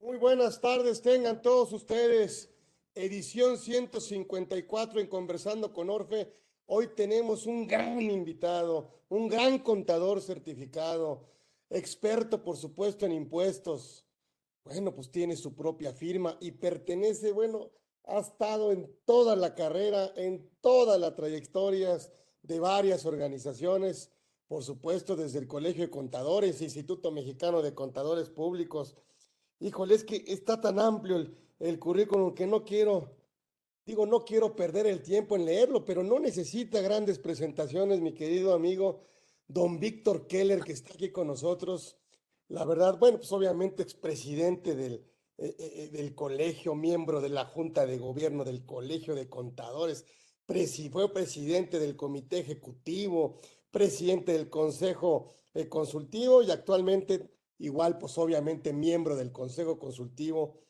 Muy buenas tardes, tengan todos ustedes. Edición 154 en Conversando con Orfe. Hoy tenemos un gran invitado, un gran contador certificado, experto, por supuesto, en impuestos. Bueno, pues tiene su propia firma y pertenece, bueno, ha estado en toda la carrera, en todas las trayectorias de varias organizaciones, por supuesto, desde el Colegio de Contadores, Instituto Mexicano de Contadores Públicos, Híjole, es que está tan amplio el, currículum que no quiero, digo, no quiero perder el tiempo en leerlo, pero no necesita grandes presentaciones, mi querido amigo don Víctor Keller, que está aquí con nosotros. La verdad, bueno, pues obviamente expresidente del, eh, eh, eh, del colegio, miembro de la Junta de Gobierno del Colegio de Contadores, fue presidente del Comité Ejecutivo, presidente del Consejo Consultivo y actualmente igual pues obviamente miembro del Consejo Consultivo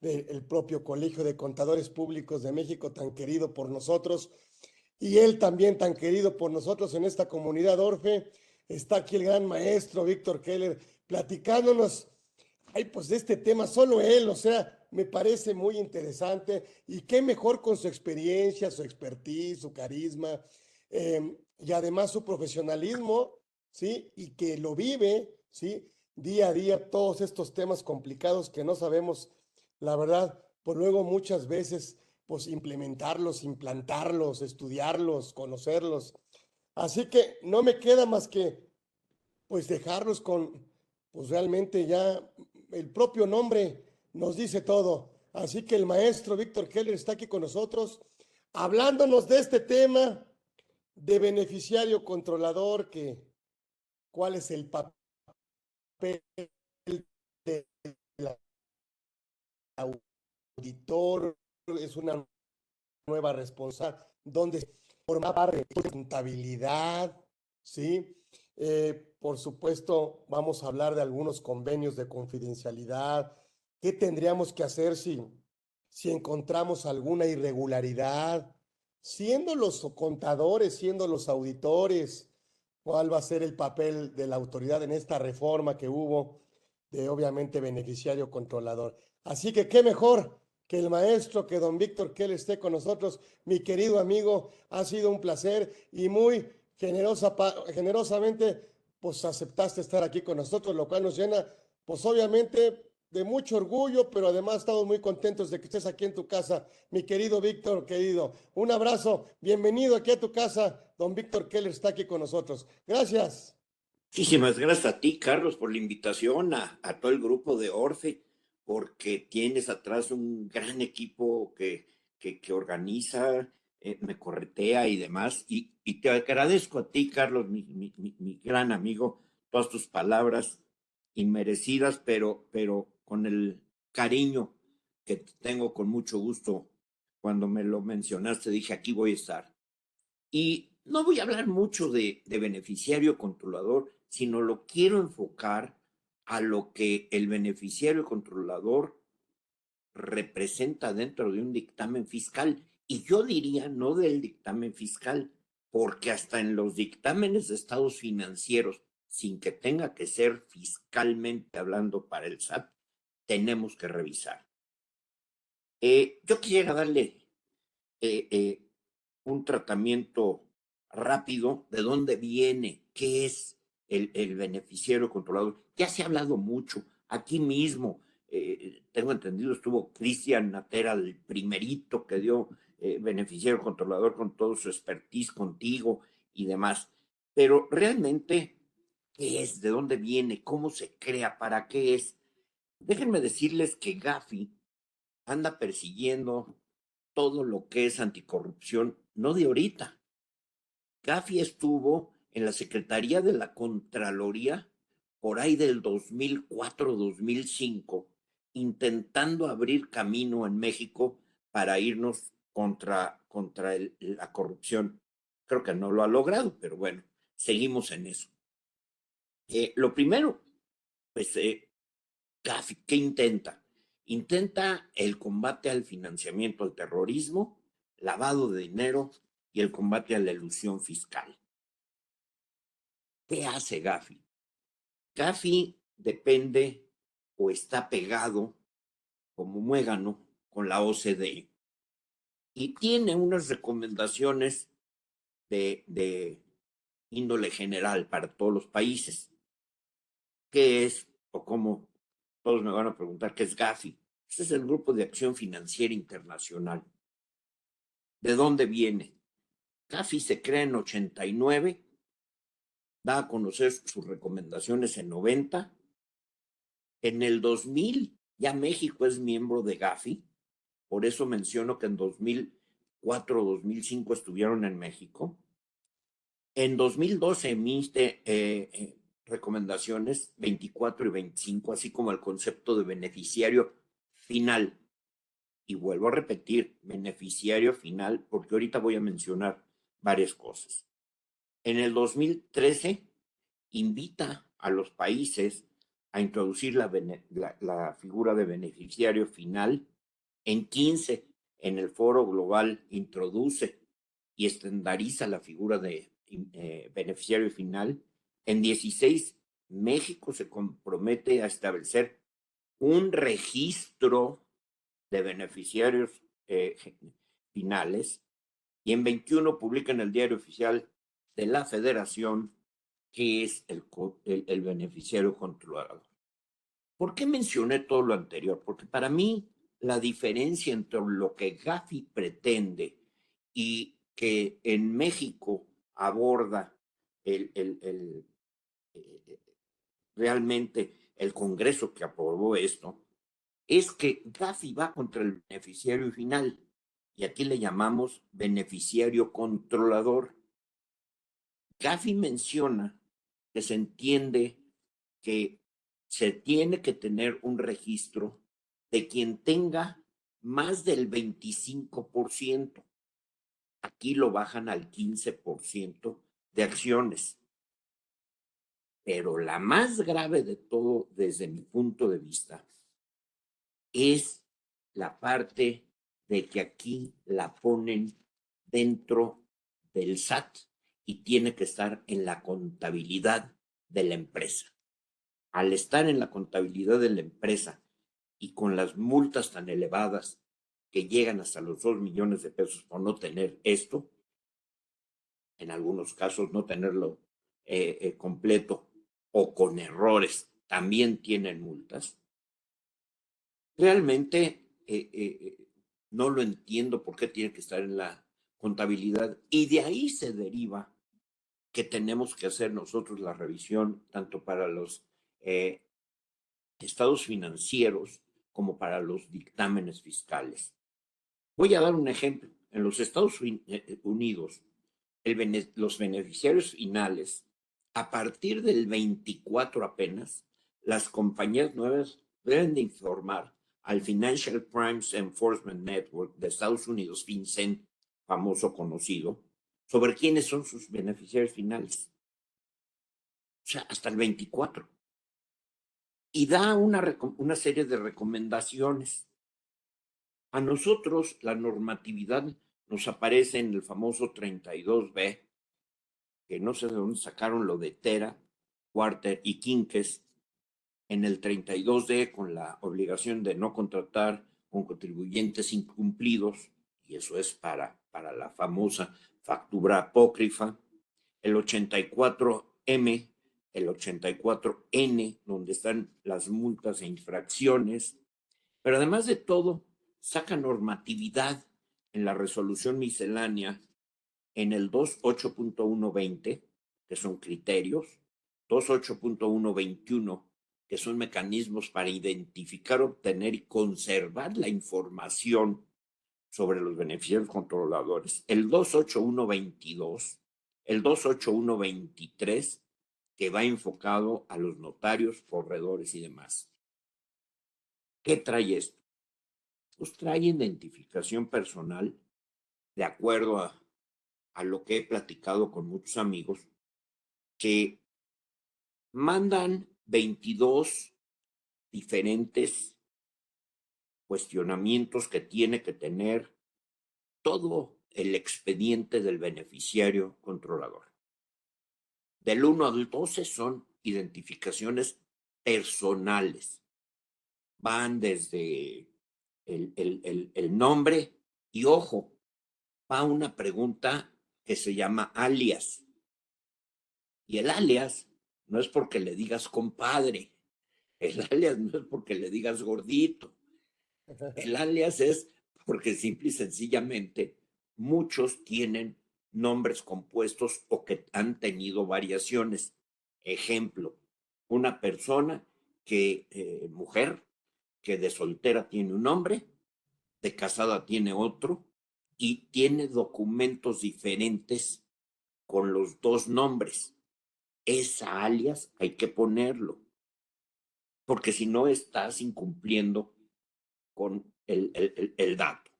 del propio Colegio de Contadores Públicos de México, tan querido por nosotros, y él también tan querido por nosotros en esta comunidad Orfe. Está aquí el gran maestro Víctor Keller platicándonos, ay, pues de este tema, solo él, o sea, me parece muy interesante y qué mejor con su experiencia, su expertise, su carisma em, y además su profesionalismo, ¿sí? Y que lo vive, ¿sí? Día a día todos estos temas complicados que no sabemos, la verdad, por luego muchas veces, pues implementarlos, implantarlos, estudiarlos, conocerlos. Así que no me queda más que, pues dejarlos con, pues realmente ya el propio nombre nos dice todo. Así que el maestro Víctor Keller está aquí con nosotros, hablándonos de este tema de beneficiario controlador, que cuál es el papel del auditor, es una nueva responsabilidad, donde forma de contabilidad, ¿sí? Eh, por supuesto, vamos a hablar de algunos convenios de confidencialidad. ¿Qué tendríamos que hacer si, si encontramos alguna irregularidad? Siendo los contadores, siendo los auditores, cuál va a ser el papel de la autoridad en esta reforma que hubo de obviamente beneficiario controlador. Así que qué mejor que el maestro, que don Víctor él esté con nosotros, mi querido amigo, ha sido un placer y muy generosa, generosamente pues aceptaste estar aquí con nosotros, lo cual nos llena pues obviamente de mucho orgullo, pero además estamos muy contentos de que estés aquí en tu casa, mi querido Víctor, querido. Un abrazo, bienvenido aquí a tu casa, don Víctor Keller está aquí con nosotros. Gracias. Muchísimas gracias a ti, Carlos, por la invitación, a, todo el grupo de Orfe, porque tienes atrás un gran equipo que, que, organiza, eh, me corretea y demás. Y, te agradezco a ti, Carlos, mi, mi, gran amigo, todas tus palabras inmerecidas, pero, pero con el cariño que tengo con mucho gusto. Cuando me lo mencionaste, dije, aquí voy a estar. Y no voy a hablar mucho de, de beneficiario controlador, sino lo quiero enfocar a lo que el beneficiario controlador representa dentro de un dictamen fiscal. Y yo diría no del dictamen fiscal, porque hasta en los dictámenes de estados financieros, sin que tenga que ser fiscalmente hablando para el SAT, tenemos que revisar. Eh, yo quisiera darle eh, eh, un tratamiento rápido de dónde viene, qué es el, el beneficiario controlador. Ya se ha hablado mucho aquí mismo. tengo entendido, estuvo Cristian Natera, el primerito que dio beneficiario controlador con todo su expertise contigo y demás. Pero realmente, ¿qué es? ¿De dónde viene? ¿Cómo se crea? ¿Para qué es? Déjenme decirles que Gafi anda persiguiendo todo lo que es anticorrupción, no de ahorita. Gafi estuvo en la Secretaría de la Contraloría por ahí del 2004-2005, intentando abrir camino en México para irnos contra, contra la corrupción. Creo que no lo ha logrado, pero bueno, seguimos en eso. Eh, lo primero, pues eh, ¿qué intenta? Intenta el combate al financiamiento al terrorismo, lavado de dinero y el combate a la ilusión fiscal. ¿Qué hace Gafi? Gafi depende o está pegado como muégano con la OCDE y tiene unas recomendaciones de, de índole general para todos los países. ¿Qué es o cómo? Todos me van a preguntar qué es GAFI. Este es el Grupo de Acción Financiera Internacional. ¿De dónde viene? GAFI se crea en 89, da a conocer sus recomendaciones en 90. En el 2000 ya México es miembro de GAFI, por eso menciono que en 2004 o 2005 estuvieron en México. En 2012 emite eh, eh, recomendaciones 24 y 25, así como el concepto de beneficiario final. Y vuelvo a repetir, beneficiario final, porque ahorita voy a mencionar varias cosas. En el 2013 invita a los países a introducir la, figura de beneficiario final. En 15, en el foro global, introduce y estandariza la figura de eh, beneficiario final. En 16, México se compromete a establecer un registro de beneficiarios eh, finales y en 21 publica en el diario oficial de la federación que es el, el, beneficiario controlador. ¿Por qué mencioné todo lo anterior? Porque para mí la diferencia entre lo que Gafi pretende y que en México aborda el, el, realmente el Congreso que aprobó esto, es que Gafi va contra el beneficiario final y aquí le llamamos beneficiario controlador. Gafi menciona que se entiende que se tiene que tener un registro de quien tenga más del 25%. Aquí lo bajan al 15% de acciones. Pero la más grave de todo, desde mi punto de vista, es la parte de que aquí la ponen dentro del SAT y tiene que estar en la contabilidad de la empresa. Al estar en la contabilidad de la empresa y con las multas tan elevadas que llegan hasta los dos millones de pesos por no tener esto, en algunos casos no tenerlo eh, eh, completo o con errores, también tienen multas. Realmente eh, eh, no lo entiendo por qué tiene que estar en la contabilidad y de ahí se deriva que tenemos que hacer nosotros la revisión tanto para los eh, estados financieros como para los dictámenes fiscales. Voy a dar un ejemplo. En los Estados Unidos, los beneficiarios finales, a partir del 24 apenas, las compañías nuevas deben de informar al Financial Crimes Enforcement Network de Estados Unidos, FinCEN, famoso conocido, sobre quiénes son sus beneficiarios finales. O sea, hasta el 24. Y da una, una serie de recomendaciones. A nosotros la normatividad nos aparece en el famoso 32B, que no sé de dónde sacaron lo de Tera, Quarter y Quinques, en el 32D con la obligación de no contratar con contribuyentes incumplidos, y eso es para, para la famosa factura apócrifa, el 84M, el 84N, donde están las multas e infracciones, pero además de todo, saca normatividad en la resolución miscelánea en el 28.120, que son criterios, 28.121, que son mecanismos para identificar, obtener y conservar la información sobre los beneficiarios controladores. El 28122, el 28123, que va enfocado a los notarios, corredores y demás. ¿Qué trae esto? Pues trae identificación personal, de acuerdo a, a lo que he platicado con muchos amigos, que mandan 22 diferentes cuestionamientos que tiene que tener todo el expediente del beneficiario controlador. Del 1 al 12 son identificaciones personales. Van desde el, el nombre y ojo, va una pregunta que se llama alias. Y el alias no es porque le digas compadre, el alias no es porque le digas gordito, el alias es porque simple y sencillamente muchos tienen nombres compuestos o que han tenido variaciones. Ejemplo, una persona que, eh, mujer, que de soltera tiene un nombre, de casada tiene otro y tiene documentos diferentes con los dos nombres. Esa alias hay que ponerlo, porque si no estás incumpliendo con el, el, el dato.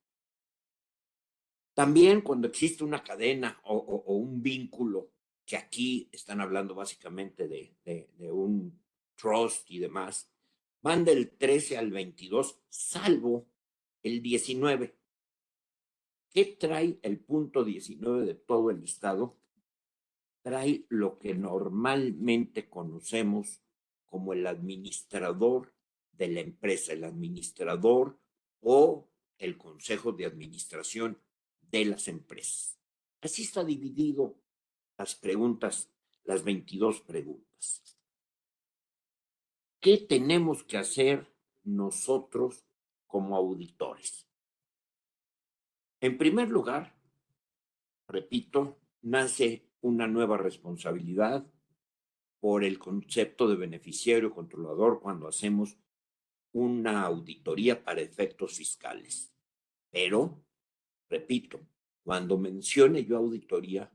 También cuando existe una cadena o, un vínculo, que aquí están hablando básicamente de, de, un trust y demás, van del 13 al 22, salvo el 19. ¿Qué trae el punto 19 de todo el estado? Trae lo que normalmente conocemos como el administrador de la empresa, el administrador o el consejo de administración de las empresas. Así está dividido las preguntas, las 22 preguntas. ¿Qué tenemos que hacer nosotros como auditores? En primer lugar, repito, nace una nueva responsabilidad por el concepto de beneficiario controlador cuando hacemos una auditoría para efectos fiscales. Pero Repito, cuando mencione yo auditoría,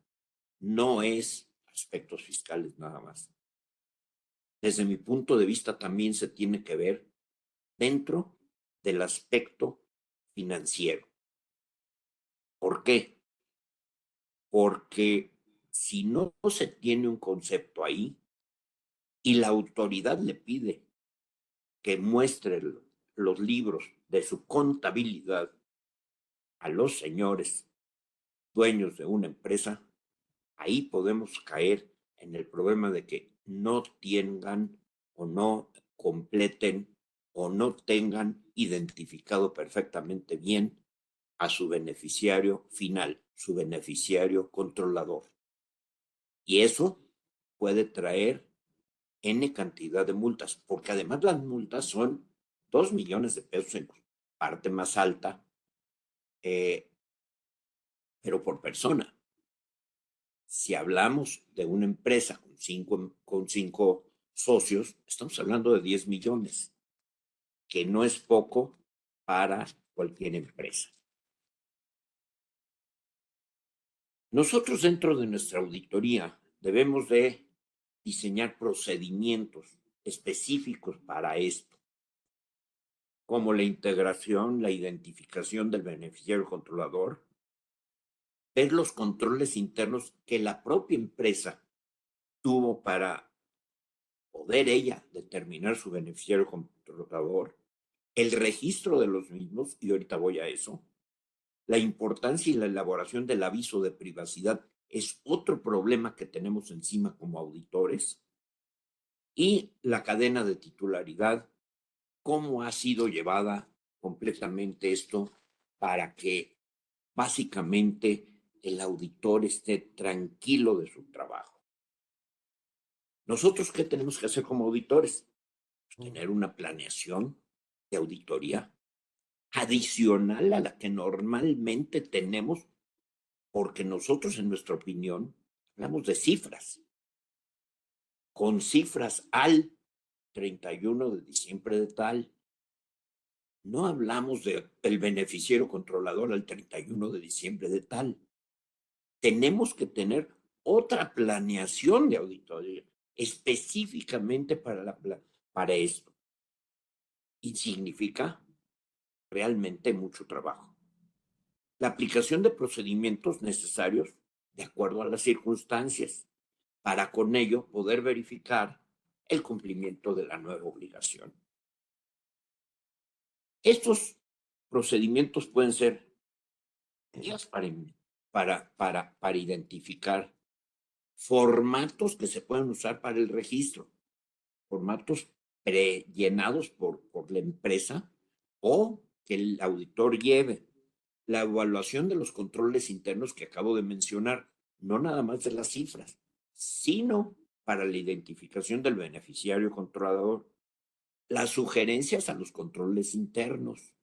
no es aspectos fiscales nada más. Desde mi punto de vista también se tiene que ver dentro del aspecto financiero. ¿Por qué? Porque si no se tiene un concepto ahí y la autoridad le pide que muestre los libros de su contabilidad a los señores dueños de una empresa, ahí podemos caer en el problema de que no tengan o no completen o no tengan identificado perfectamente bien a su beneficiario final, su beneficiario controlador. Y eso puede traer N cantidad de multas, porque además las multas son dos millones de pesos en parte más alta eh, pero por persona. Si hablamos de una empresa con cinco, con cinco socios, estamos hablando de 10 millones, que no es poco para cualquier empresa. Nosotros dentro de nuestra auditoría debemos de diseñar procedimientos específicos para esto como la integración, la identificación del beneficiario controlador, ver los controles internos que la propia empresa tuvo para poder ella determinar su beneficiario controlador, el registro de los mismos, y ahorita voy a eso, la importancia y la elaboración del aviso de privacidad es otro problema que tenemos encima como auditores, y la cadena de titularidad cómo ha sido llevada completamente esto para que básicamente el auditor esté tranquilo de su trabajo. Nosotros, ¿qué tenemos que hacer como auditores? Tener una planeación de auditoría adicional a la que normalmente tenemos, porque nosotros, en nuestra opinión, hablamos de cifras. Con cifras al 31 de diciembre de tal. No hablamos del el beneficiario controlador al 31 de diciembre de tal. Tenemos que tener otra planeación de auditoría específicamente para, la, para esto. Y significa realmente mucho trabajo. La aplicación de procedimientos necesarios de acuerdo a las circunstancias, para con ello poder verificar el cumplimiento de la nueva obligación. Estos procedimientos pueden ser para, para, para, para identificar formatos que se pueden usar para el registro, formatos prellenados por, por la empresa o que el auditor lleve la evaluación de los controles internos que acabo de mencionar, no nada más de las cifras, sino para la identificación del beneficiario controlador, las sugerencias a los controles internos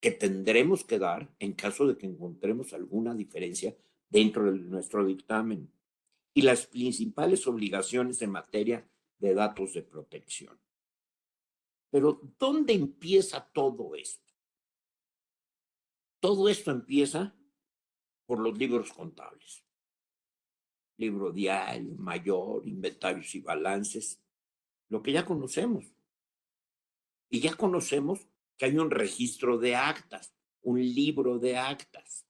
que tendremos que dar en caso de que encontremos alguna diferencia dentro de nuestro dictamen y las principales obligaciones en materia de datos de protección. Pero ¿dónde empieza todo esto? Todo esto empieza por los libros contables. Libro diario, mayor, inventarios y balances, lo que ya conocemos. Y ya conocemos que hay un registro de actas, un libro de actas.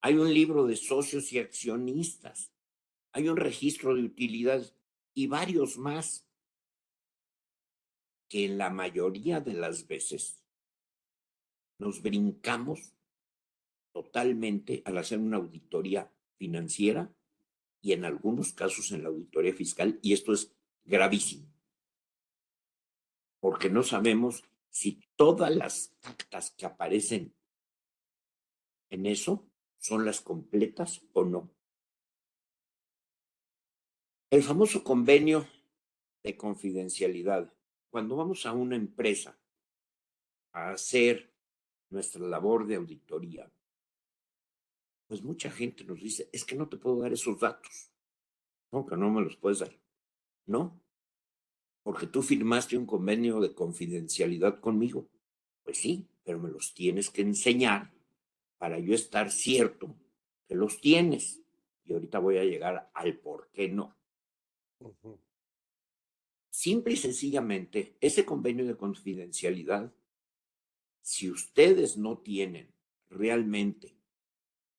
Hay un libro de socios y accionistas. Hay un registro de utilidades y varios más que en la mayoría de las veces nos brincamos totalmente al hacer una auditoría financiera y en algunos casos en la auditoría fiscal, y esto es gravísimo, porque no sabemos si todas las actas que aparecen en eso son las completas o no. El famoso convenio de confidencialidad. Cuando vamos a una empresa a hacer nuestra labor de auditoría, pues mucha gente nos dice, es que no te puedo dar esos datos. No, que no me los puedes dar. No, porque tú firmaste un convenio de confidencialidad conmigo. Pues sí, pero me los tienes que enseñar para yo estar cierto que los tienes. Y ahorita voy a llegar al por qué no. Simple y sencillamente, ese convenio de confidencialidad, si ustedes no tienen realmente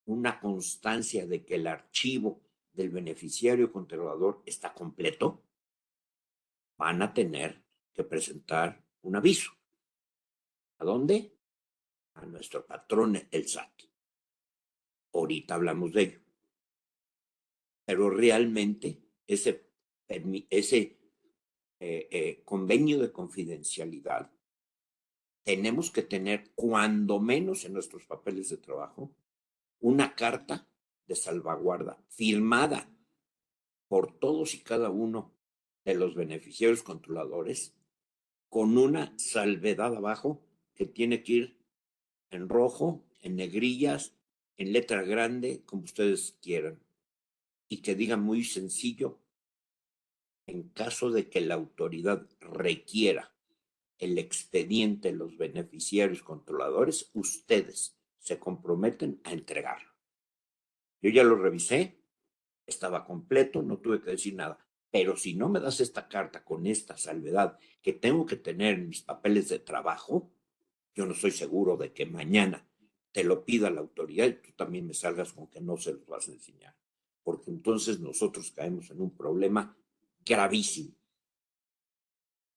una constancia de que el archivo del beneficiario controlador está completo, van a tener que presentar un aviso. ¿A dónde? A nuestro patrón, el SAT. Ahorita hablamos de ello. Pero realmente ese, ese eh, eh, convenio de confidencialidad tenemos que tener, cuando menos en nuestros papeles de trabajo, una carta de salvaguarda firmada por todos y cada uno de los beneficiarios controladores con una salvedad abajo que tiene que ir en rojo, en negrillas, en letra grande, como ustedes quieran, y que diga muy sencillo, en caso de que la autoridad requiera el expediente los beneficiarios controladores, ustedes se comprometen a entregarlo. Yo ya lo revisé, estaba completo, no tuve que decir nada. Pero si no me das esta carta con esta salvedad que tengo que tener en mis papeles de trabajo, yo no estoy seguro de que mañana te lo pida la autoridad y tú también me salgas con que no se los vas a enseñar. Porque entonces nosotros caemos en un problema gravísimo.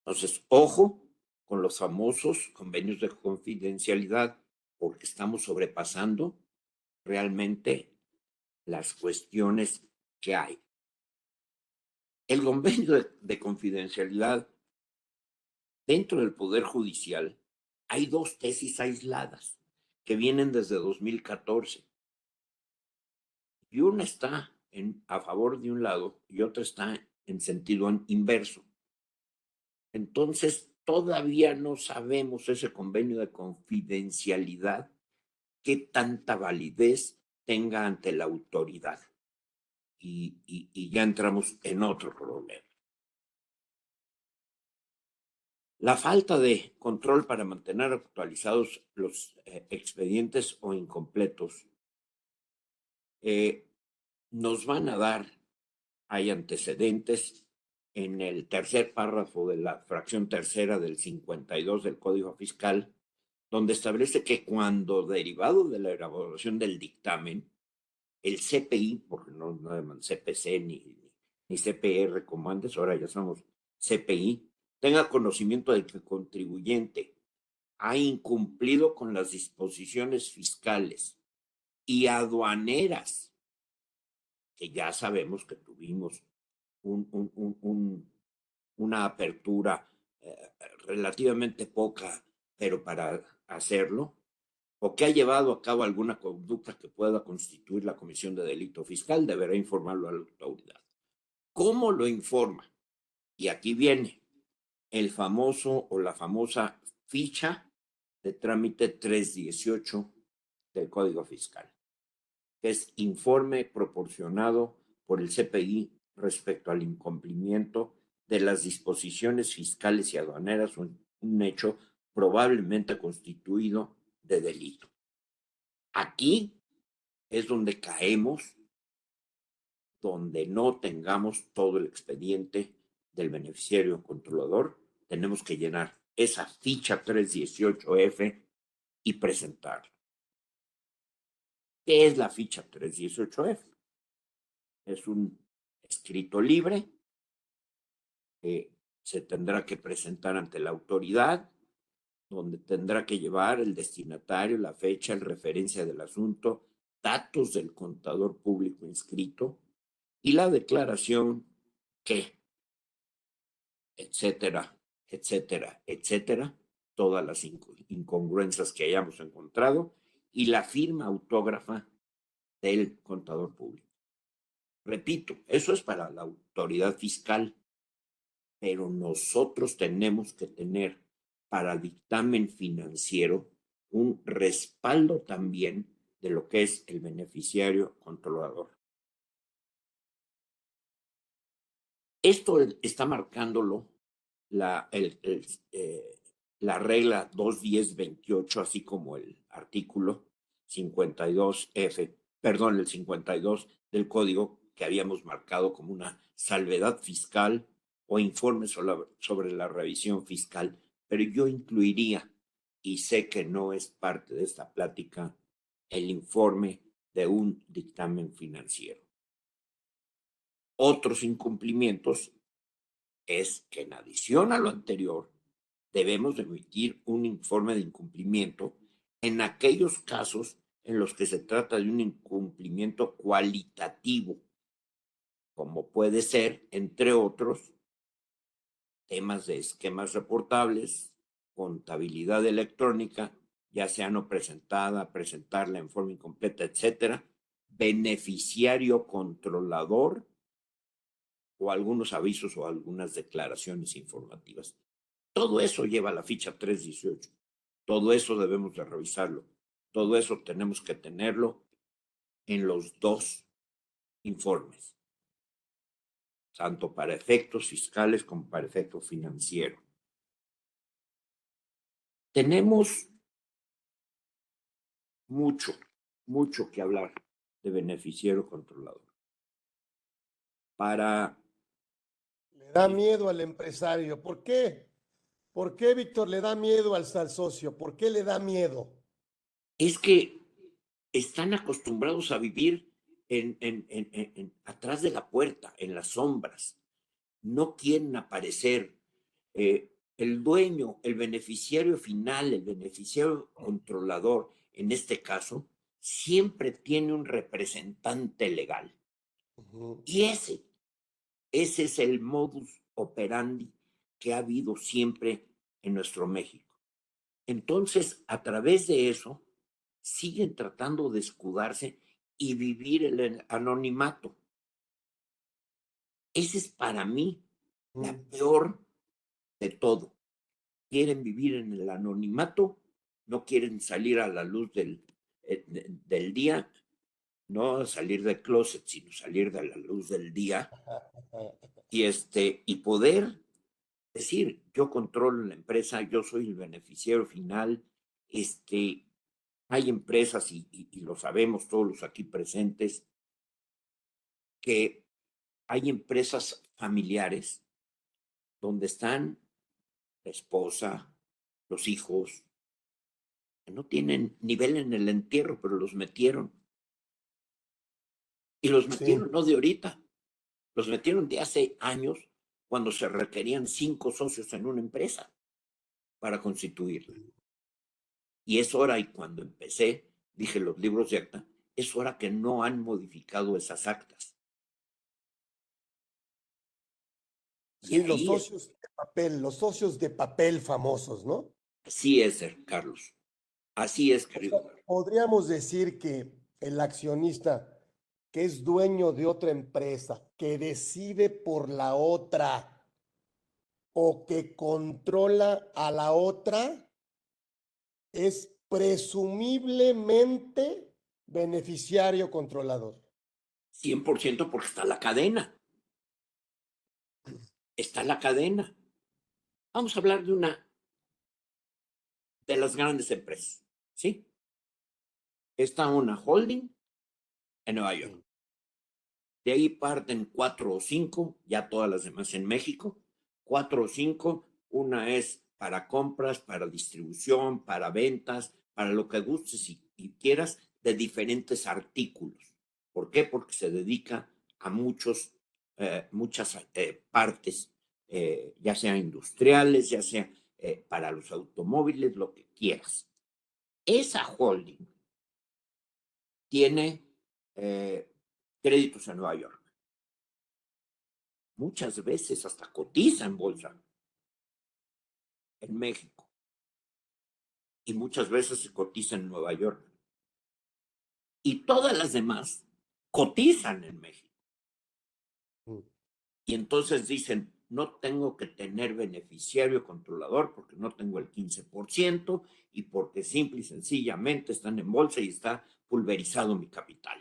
Entonces, ojo con los famosos convenios de confidencialidad porque estamos sobrepasando realmente las cuestiones que hay. El convenio de, confidencialidad dentro del Poder Judicial hay dos tesis aisladas que vienen desde 2014. Y una está en, a favor de un lado y otra está en sentido inverso. Entonces, todavía no sabemos ese convenio de confidencialidad, qué tanta validez tenga ante la autoridad. Y, ya entramos en otro problema. La falta de control para mantener actualizados los eh, expedientes o incompletos eh, nos van a dar, hay antecedentes en el tercer párrafo de la fracción tercera del 52 del Código Fiscal, donde establece que cuando derivado de la elaboración del dictamen, el CPI, porque no, no CPC ni, ni CPR como antes, ahora ya somos CPI, tenga conocimiento de que el contribuyente ha incumplido con las disposiciones fiscales y aduaneras, que ya sabemos que tuvimos un, una apertura eh, relativamente poca pero para hacerlo, o que ha llevado a cabo alguna conducta que pueda constituir la comisión de delito fiscal, deberá informarlo a la autoridad. ¿Cómo lo informa? Y aquí viene el famoso o la famosa ficha de trámite 318 del Código Fiscal, que es informe proporcionado por el CPI respecto al incumplimiento de las disposiciones fiscales y aduaneras, un, un hecho probablemente constituido de delito. Aquí es donde caemos, donde no tengamos todo el expediente del beneficiario controlador, tenemos que llenar esa ficha 318F y presentarla. ¿Qué es la ficha 318F? Es un escrito libre que se tendrá que presentar ante la autoridad, donde tendrá que llevar el destinatario, la fecha, el referencia del asunto, datos del contador público inscrito y la declaración que, etcétera, etcétera, etcétera, todas las incongruencias que hayamos encontrado y la firma autógrafa del contador público. Repito, eso es para la autoridad fiscal, pero nosotros tenemos que tener para dictamen financiero un respaldo también de lo que es el beneficiario controlador. Esto está marcándolo la, eh, la regla 21028, así como el artículo 52F, perdón, el 52 del código que habíamos marcado como una salvedad fiscal o informe sobre la revisión fiscal, pero yo incluiría, y sé que no es parte de esta plática, el informe de un dictamen financiero. Otros incumplimientos es que en adición a lo anterior, debemos emitir un informe de incumplimiento en aquellos casos en los que se trata de un incumplimiento cualitativo, como puede ser, entre otros, temas de esquemas reportables, contabilidad electrónica, ya sea no presentada, presentarla en forma incompleta, etcétera, beneficiario controlador o algunos avisos o algunas declaraciones informativas. Todo eso lleva la ficha 318. Todo eso debemos de revisarlo. Todo eso tenemos que tenerlo en los dos informes, tanto para efectos fiscales como para efecto financiero. Tenemos mucho, mucho que hablar de beneficiario controlador. Para... Le da miedo al empresario. ¿Por qué? ¿Por qué, Víctor, le da miedo al, al socio? ¿Por qué le da miedo? Es que están acostumbrados a vivir en, en, en, atrás de la puerta, en las sombras. No quieren aparecer. Eh, el dueño, el beneficiario final, el beneficiario controlador, en este caso, siempre tiene un representante legal. Y ese, ese es el modus operandi que ha habido siempre en nuestro México. Entonces, a través de eso, siguen tratando de escudarse y vivir el anonimato. Ese es para mí la mm. peor de todo. Quieren vivir en el anonimato, no quieren salir a la luz del, eh, del día, no salir del closet, sino salir de la luz del día y este y poder decir, yo controlo la empresa, yo soy el beneficiario final, este, hay empresas, y, lo sabemos todos los aquí presentes, que hay empresas familiares donde están la esposa, los hijos, que no tienen nivel en el entierro, pero los metieron. Y los metieron no de ahorita, los metieron de hace años cuando se requerían cinco socios en una empresa para constituirla. Y es hora, y cuando empecé, dije los libros de acta, es hora que no han modificado esas actas. Y los socios de papel, los socios de papel famosos, ¿no? Así es, Carlos. Así es, querido. Podríamos decir que el accionista que es dueño de otra empresa, que decide por la otra o que controla a la otra, es presumiblemente beneficiario controlador. 100% porque está la cadena. Está la cadena. Vamos a hablar de una de las grandes empresas, ¿sí? Está una holding en Nueva York. De ahí parten cuatro o cinco, ya todas las demás en México. Cuatro o cinco, una es para compras, para distribución, para ventas, para lo que gustes y, quieras, de diferentes artículos. ¿Por qué? Porque se dedica a muchos, eh, muchas eh, partes, eh, ya sean industriales, ya sea para los automóviles, lo que quieras. Esa holding tiene créditos en Nueva York. Muchas veces hasta cotiza en bolsa en México. Y muchas veces se cotiza en Nueva York. Y todas las demás cotizan en México. Mm. Y entonces dicen, no tengo que tener beneficiario controlador porque no tengo el 15% y porque simple y sencillamente están en bolsa y está pulverizado mi capital.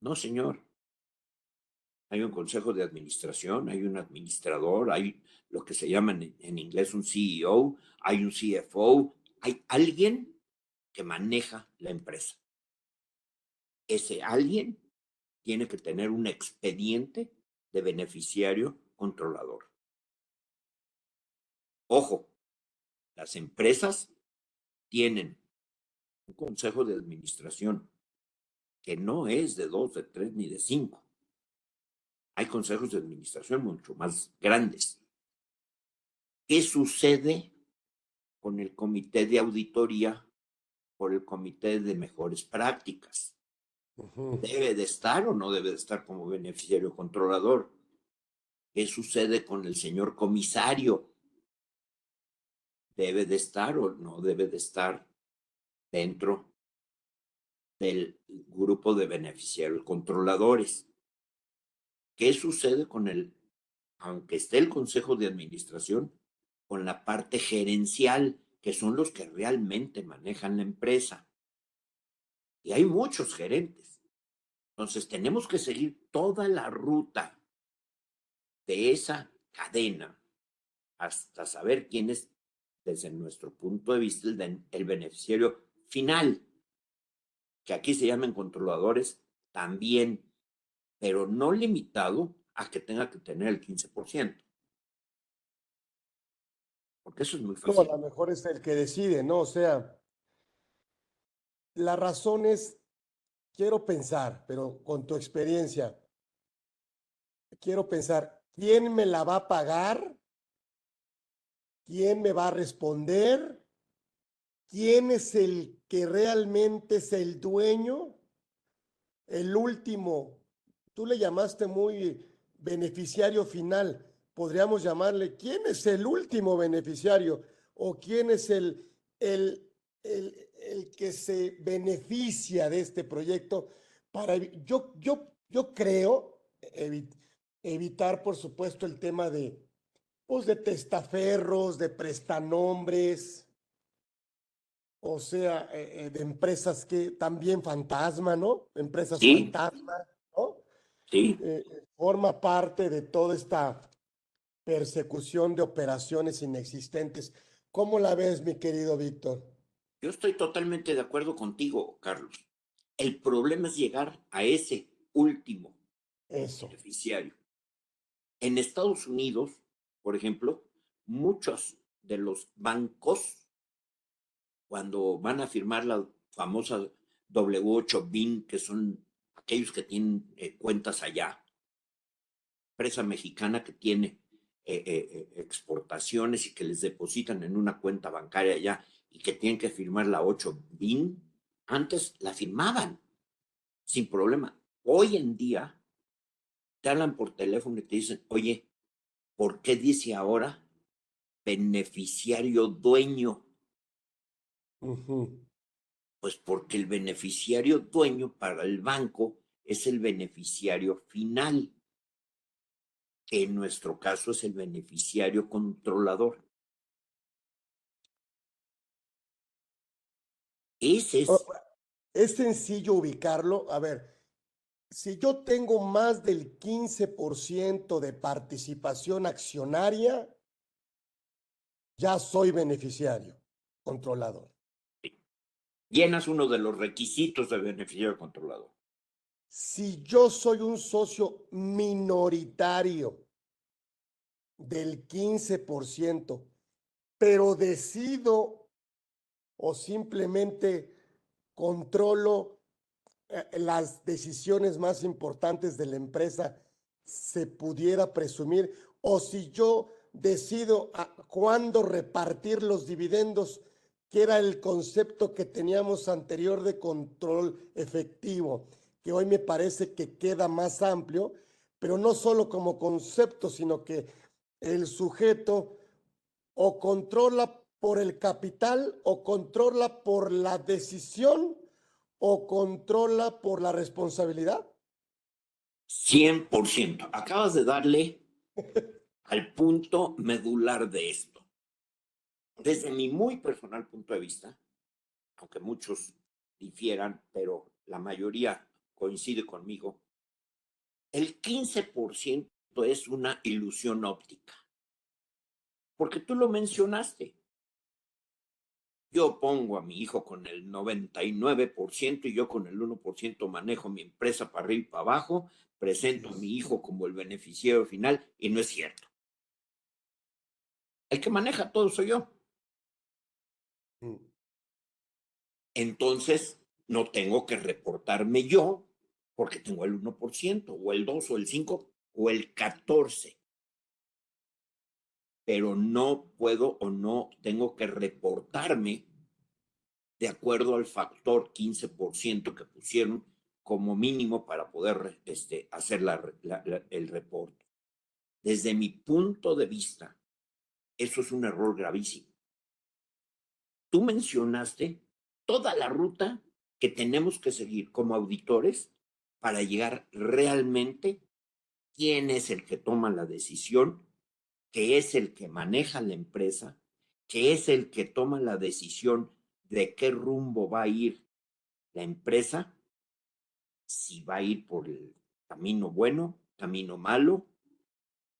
No, señor. Hay un consejo de administración, hay un administrador, hay lo que se llama en, inglés un CEO, hay un CFO, hay alguien que maneja la empresa. Ese alguien tiene que tener un expediente de beneficiario controlador. Ojo, las empresas tienen un consejo de administración que no es de dos, de tres ni de cinco. Hay consejos de administración mucho más grandes. ¿Qué sucede con el comité de auditoría por el comité de mejores prácticas? ¿Debe de estar o no debe de estar como beneficiario controlador? ¿Qué sucede con el señor comisario? ¿Debe de estar o no debe de estar dentro del grupo de beneficiarios controladores. ¿Qué sucede con el, aunque esté el consejo de administración, con la parte gerencial, que son los que realmente manejan la empresa? Y hay muchos gerentes. Entonces tenemos que seguir toda la ruta de esa cadena hasta saber quién es, desde nuestro punto de vista, el, el beneficiario final que aquí se llaman controladores, también, pero no limitado a que tenga que tener el 15%. Porque eso es muy fácil. No, a lo mejor es el que decide, ¿no? O sea, la razón es, quiero pensar, pero con tu experiencia, quiero pensar, ¿quién me la va a pagar? ¿Quién me va a responder? ¿Quién es el que realmente es el dueño? El último, tú le llamaste muy beneficiario final, podríamos llamarle, ¿quién es el último beneficiario? ¿O quién es el, el, el, el que se beneficia de este proyecto? Para, yo, yo, yo creo evitar, por supuesto, el tema de, pues, de testaferros, de prestanombres, o sea, eh, eh, de empresas que también fantasma, ¿no? Empresas fantasma, ¿no? Sí. Eh, forma parte de toda esta persecución de operaciones inexistentes. ¿Cómo la ves, mi querido Víctor? Yo estoy totalmente de acuerdo contigo, Carlos. El problema es llegar a ese último Eso. beneficiario. En Estados Unidos, por ejemplo, muchos de los bancos cuando van a firmar la famosa W8 BIN, que son aquellos que tienen eh, cuentas allá, empresa mexicana que tiene eh, eh, exportaciones y que les depositan en una cuenta bancaria allá y que tienen que firmar la 8 BIN, antes la firmaban sin problema. Hoy en día te hablan por teléfono y te dicen, oye, ¿por qué dice ahora beneficiario dueño? Ujú. Pues porque el beneficiario dueño para el banco es el beneficiario final, que en nuestro caso es el beneficiario controlador. Ese es, Es sencillo ubicarlo. A ver, si yo tengo más del 15% de participación accionaria, ya soy beneficiario, controlador. Llenas uno de los requisitos de beneficiario controlador. Si yo soy un socio minoritario del 15%, pero decido o simplemente controlo eh, las decisiones más importantes de la empresa, se pudiera presumir, o si yo decido a cuándo repartir los dividendos, que era el concepto que teníamos anterior de control efectivo, que hoy me parece que queda más amplio, pero no solo como concepto, sino que el sujeto o controla por el capital o controla por la decisión o controla por la responsabilidad. 100%. Acabas de darle al punto medular de esto. Desde mi muy personal punto de vista, aunque muchos difieran, pero la mayoría coincide conmigo, el 15% es una ilusión óptica. Porque tú lo mencionaste. Yo pongo a mi hijo con el 99% y yo con el 1% manejo mi empresa para arriba y para abajo, presento a mi hijo como el beneficiario final y no es cierto. El que maneja todo soy yo. Entonces, no tengo que reportarme yo porque tengo el 1% o el 2 o el 5 o el 14. Pero no puedo o no tengo que reportarme de acuerdo al factor 15% que pusieron como mínimo para poder este, hacer la, el reporte. Desde mi punto de vista, eso es un error gravísimo. Tú mencionaste toda la ruta que tenemos que seguir como auditores para llegar realmente quién es el que toma la decisión, que es el que maneja la empresa, que es el que toma la decisión de qué rumbo va a ir la empresa, si va a ir por el camino bueno, camino malo,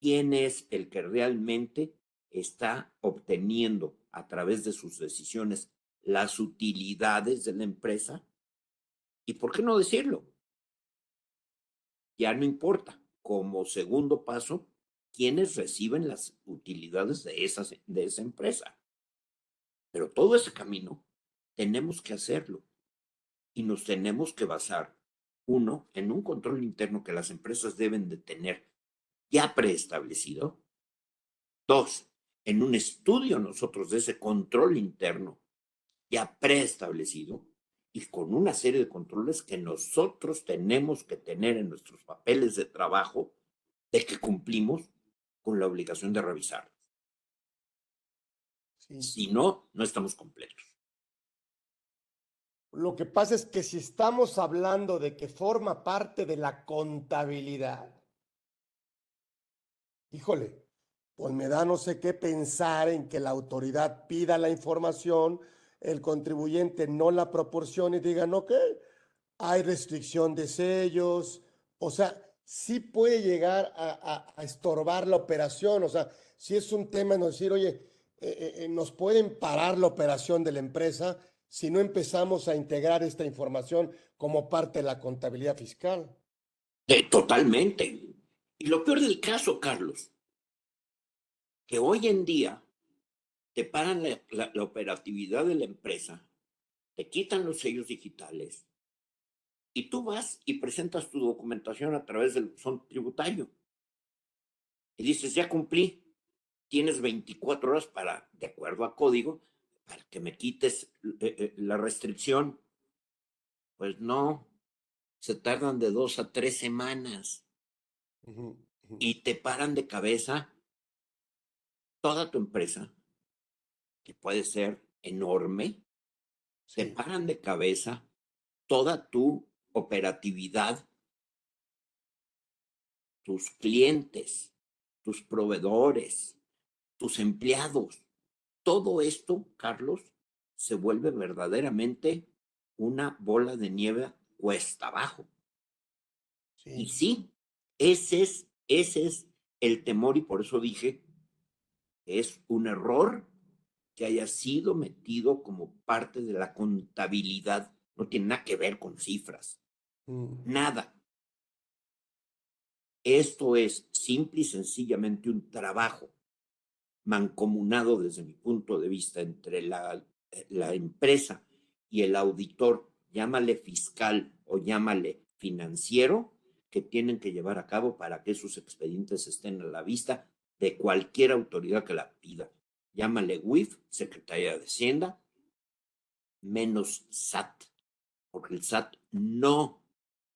quién es el que realmente está obteniendo a través de sus decisiones las utilidades de la empresa. ¿Y por qué no decirlo? Ya no importa. Como segundo paso, quienes reciben las utilidades de, esas, de esa empresa. Pero todo ese camino tenemos que hacerlo y nos tenemos que basar, uno, en un control interno que las empresas deben de tener ya preestablecido. Dos, en un estudio nosotros de ese control interno ya preestablecido y con una serie de controles que nosotros tenemos que tener en nuestros papeles de trabajo de que cumplimos con la obligación de revisarlos. Sí. Si no, no estamos completos. Lo que pasa es que si estamos hablando de que forma parte de la contabilidad, híjole, pues me da no sé qué pensar en que la autoridad pida la información, el contribuyente no la proporcione y digan, ok, hay restricción de sellos, o sea, sí puede llegar a, estorbar la operación, o sea, si es un tema no decir, oye, eh, eh, nos pueden parar la operación de la empresa si no empezamos a integrar esta información como parte de la contabilidad fiscal. Eh, totalmente. Y lo peor del caso, Carlos, que hoy en día te paran la, la, la, operatividad de la empresa, te quitan los sellos digitales y tú vas y presentas tu documentación a través del son tributario. Y dices, ya cumplí, tienes 24 horas para, de acuerdo a código, para que me quites eh, eh, la restricción. Pues no, se tardan de dos a tres semanas Uh -huh, uh -huh. y te paran de cabeza toda tu empresa, que puede ser enorme, se paran de cabeza toda tu operatividad, tus clientes, tus proveedores, tus empleados. Todo esto, Carlos, se vuelve verdaderamente una bola de nieve cuesta abajo. Y sí, ese es, ese es el temor y por eso dije, es un error que haya sido metido como parte de la contabilidad. No tiene nada que ver con cifras. Mm. Nada. Esto es simple y sencillamente un trabajo mancomunado desde mi punto de vista entre la, la empresa y el auditor, llámale fiscal o llámale financiero, que tienen que llevar a cabo para que sus expedientes estén a la vista de cualquier autoridad que la pida. Llámale WIF, Secretaría de Hacienda, menos SAT, porque el SAT no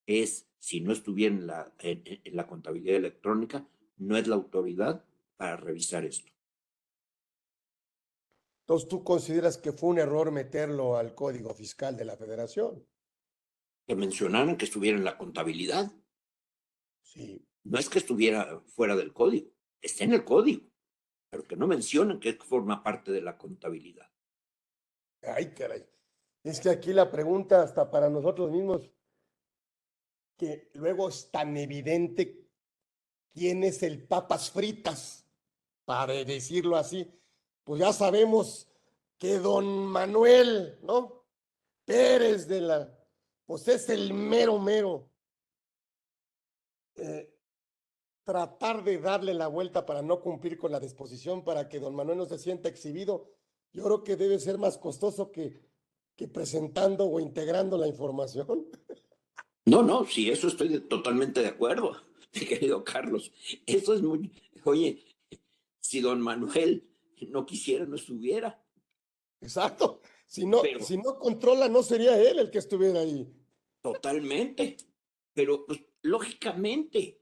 es, si no estuviera en la, en la contabilidad electrónica, no es la autoridad para revisar esto. Entonces, ¿tú consideras que fue un error meterlo al Código Fiscal de la Federación? Que mencionaran que estuviera en la contabilidad. Sí. No es que estuviera fuera del código, está en el código, pero que no mencionan que forma parte de la contabilidad. Ay, caray. Es que aquí la pregunta, hasta para nosotros mismos, que luego es tan evidente quién es el papas fritas, para decirlo así, pues ya sabemos que don Manuel, ¿no? Pérez de la, pues es el mero mero. Eh, tratar de darle la vuelta para no cumplir con la disposición para que don Manuel no se sienta exhibido, yo creo que debe ser más costoso que, que presentando o integrando la información. No, no, sí, eso estoy totalmente de acuerdo, mi querido Carlos. Eso es muy, oye, si don Manuel no quisiera, no estuviera. Exacto. Si no, si no controla, no sería él el que estuviera ahí. Totalmente. Pero pues, lógicamente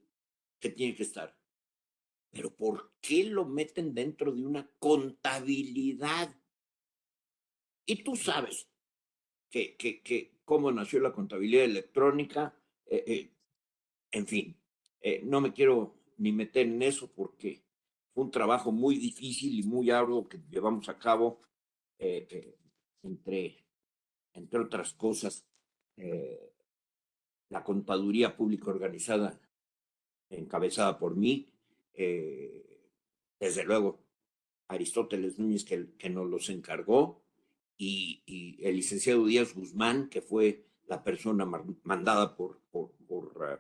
que tiene que estar. Pero ¿por qué lo meten dentro de una contabilidad? Y tú sabes que, que, que cómo nació la contabilidad electrónica, eh, eh, en fin, eh, no me quiero ni meter en eso porque fue un trabajo muy difícil y muy arduo que llevamos a cabo entre, entre otras cosas, la contaduría pública organizada encabezada por mí, eh, desde luego Aristóteles Núñez que, que nos los encargó y, el licenciado Díaz Guzmán, que fue la persona mandada por, por, eh,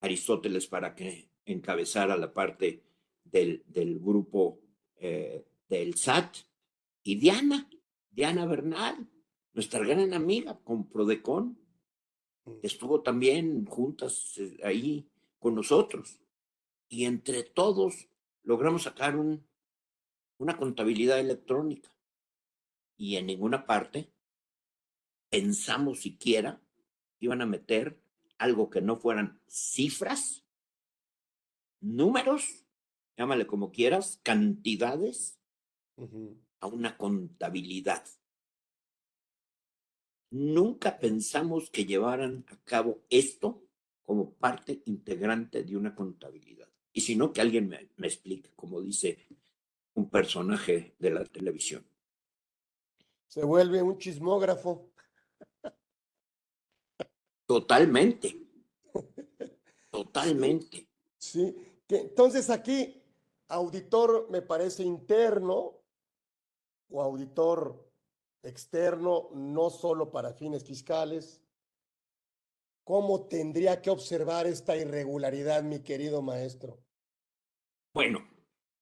Aristóteles para que encabezara la parte del, del grupo eh, del SAT, y Diana, Diana Bernal, nuestra gran amiga con Prodecon, mm. estuvo también juntas ahí con nosotros. Y entre todos logramos sacar un, una contabilidad electrónica. Y en ninguna parte pensamos siquiera que iban a meter algo que no fueran cifras, números, llámale como quieras, cantidades, a una contabilidad. Nunca pensamos que llevaran a cabo esto como parte integrante de una contabilidad. Y si no, que alguien me, me explique, como dice un personaje de la televisión. Se vuelve un chismógrafo. Totalmente. Totalmente. Sí, que entonces aquí, auditor me parece interno o auditor externo, no solo para fines fiscales, ¿Cómo tendría que observar esta irregularidad, mi querido maestro? Bueno,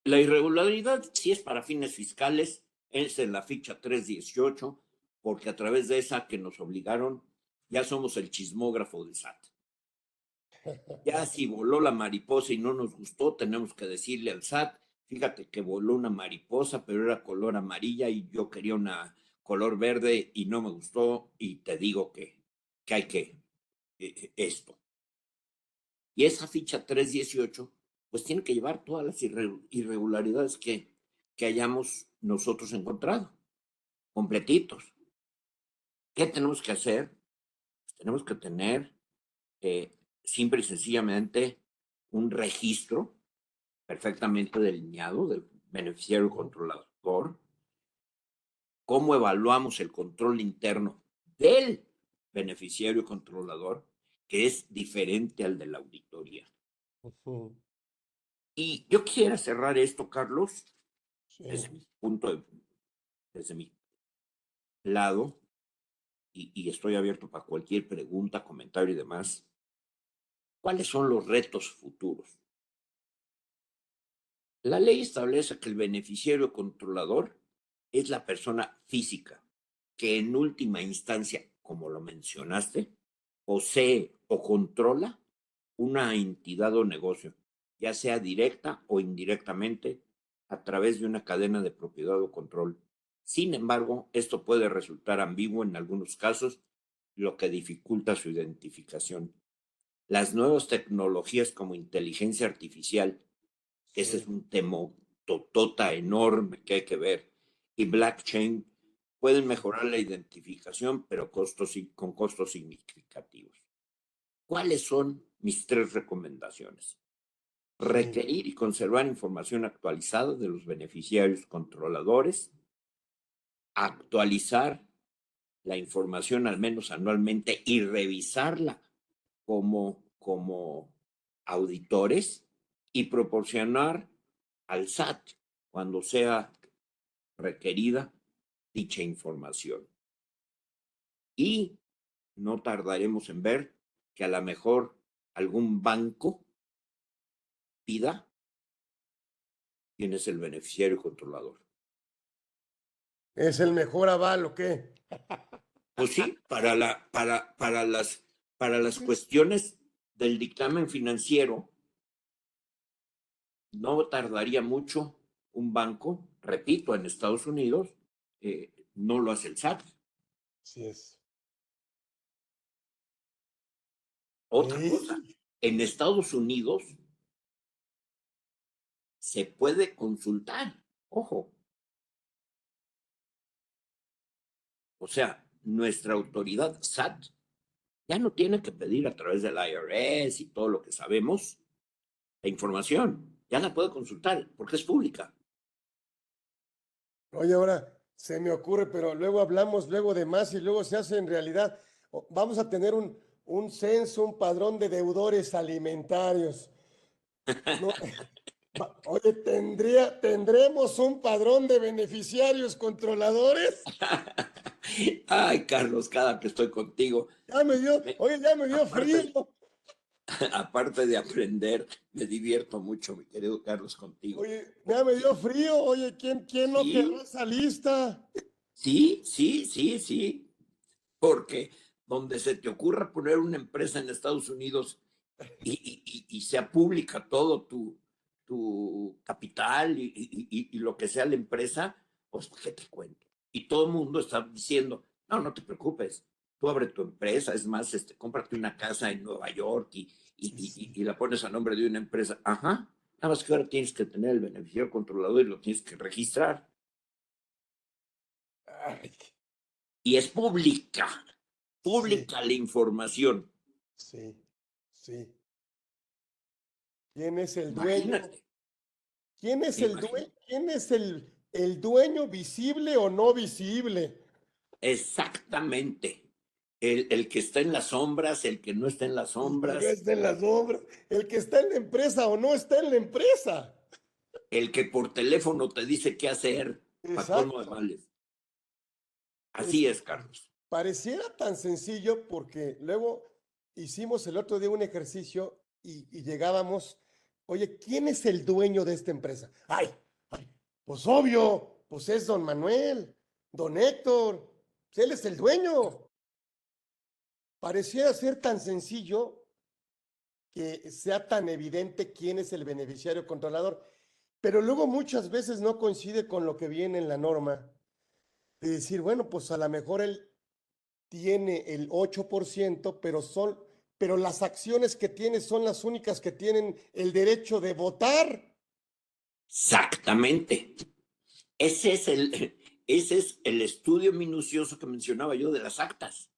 la irregularidad si es para fines fiscales, es en la ficha 318, porque a través de esa que nos obligaron, ya somos el chismógrafo del SAT. Ya si voló la mariposa y no nos gustó, tenemos que decirle al SAT, fíjate que voló una mariposa, pero era color amarilla y yo quería una color verde y no me gustó y te digo que, que hay que esto. Y esa ficha 318, pues tiene que llevar todas las irregularidades que, que hayamos nosotros encontrado, completitos. ¿Qué tenemos que hacer? Pues tenemos que tener eh, simple y sencillamente un registro perfectamente delineado del beneficiario controlador, cómo evaluamos el control interno del beneficiario controlador, que es diferente al de la auditoría. Y yo quisiera cerrar esto, Carlos, desde mi punto de, desde mi lado, y, y estoy abierto para cualquier pregunta, comentario y demás. ¿Cuáles son los retos futuros? La ley establece que el beneficiario controlador es la persona física que en última instancia, como lo mencionaste, posee o controla una entidad o negocio, ya sea directa o indirectamente, a través de una cadena de propiedad o control. Sin embargo, esto puede resultar ambiguo en algunos casos, lo que dificulta su identificación. Las nuevas tecnologías como inteligencia artificial ese es un tema totota enorme que hay que ver. Y blockchain pueden mejorar la identificación, pero costos, con costos significativos. ¿Cuáles son mis tres recomendaciones? Requerir y conservar información actualizada de los beneficiarios controladores, actualizar la información al menos anualmente y revisarla como, como auditores y proporcionar al SAT, cuando sea requerida, dicha información. Y no tardaremos en ver que a lo mejor algún banco pida quién es el beneficiario controlador. ¿Es el mejor aval o qué? Pues sí, para, la, para, para, las, para las cuestiones del dictamen financiero, no tardaría mucho un banco, repito, en Estados Unidos, eh, no lo hace el SAT. Sí es. Otra cosa, en Estados Unidos se puede consultar, ojo. O sea, nuestra autoridad SAT ya no tiene que pedir a través del IRS y todo lo que sabemos la información ya la puedo consultar porque es pública. Oye, ahora se me ocurre, pero luego hablamos luego de más y luego se hace en realidad. Vamos a tener un, un censo, un padrón de deudores alimentarios. oye, ¿tendría, ¿tendremos un padrón de beneficiarios controladores? Ay, Carlos, cada que estoy contigo. Ya me dio, oye, ya me dio frío. aparte de aprender, me divierto mucho, mi querido Carlos, contigo. Oye, ya me dio frío. Oye, ¿quién, quién no quedó esa lista? Sí, sí, sí, sí. Porque donde se te ocurra poner una empresa en Estados Unidos y, y, sea pública todo tu, tu capital y, y, lo que sea la empresa, pues, ¿qué te cuento? Y todo el mundo está diciendo, no, no te preocupes, tú abre tu empresa, es más, este, cómprate una casa en Nueva York y, y, y, la pones a nombre de una empresa. Ajá, nada más que ahora tienes que tener el beneficiario controlador y lo tienes que registrar. Y es pública, pública la información. Sí, sí. ¿Quién es el dueño? ¿Quién es el dueño? ¿Quién es el, el dueño visible o no visible? Exactamente. El, que está en las sombras, el que no está en las sombras. El que está en las sombras, el que está en la empresa o no está en la empresa. El que por teléfono te dice qué hacer. Así es, Carlos. Pareciera tan sencillo porque luego hicimos el otro día un ejercicio y, y llegábamos, oye, ¿quién es el dueño de esta empresa? Ay, ay, pues obvio, pues es don Manuel, don Héctor, pues él es el dueño. Pareciera ser tan sencillo que sea tan evidente quién es el beneficiario controlador, pero luego muchas veces no coincide con lo que viene en la norma. De decir, bueno, pues a lo mejor él tiene el 8%, pero son, pero las acciones que tiene son las únicas que tienen el derecho de votar. Exactamente. Ese es el, ese es el estudio minucioso que mencionaba yo de las actas.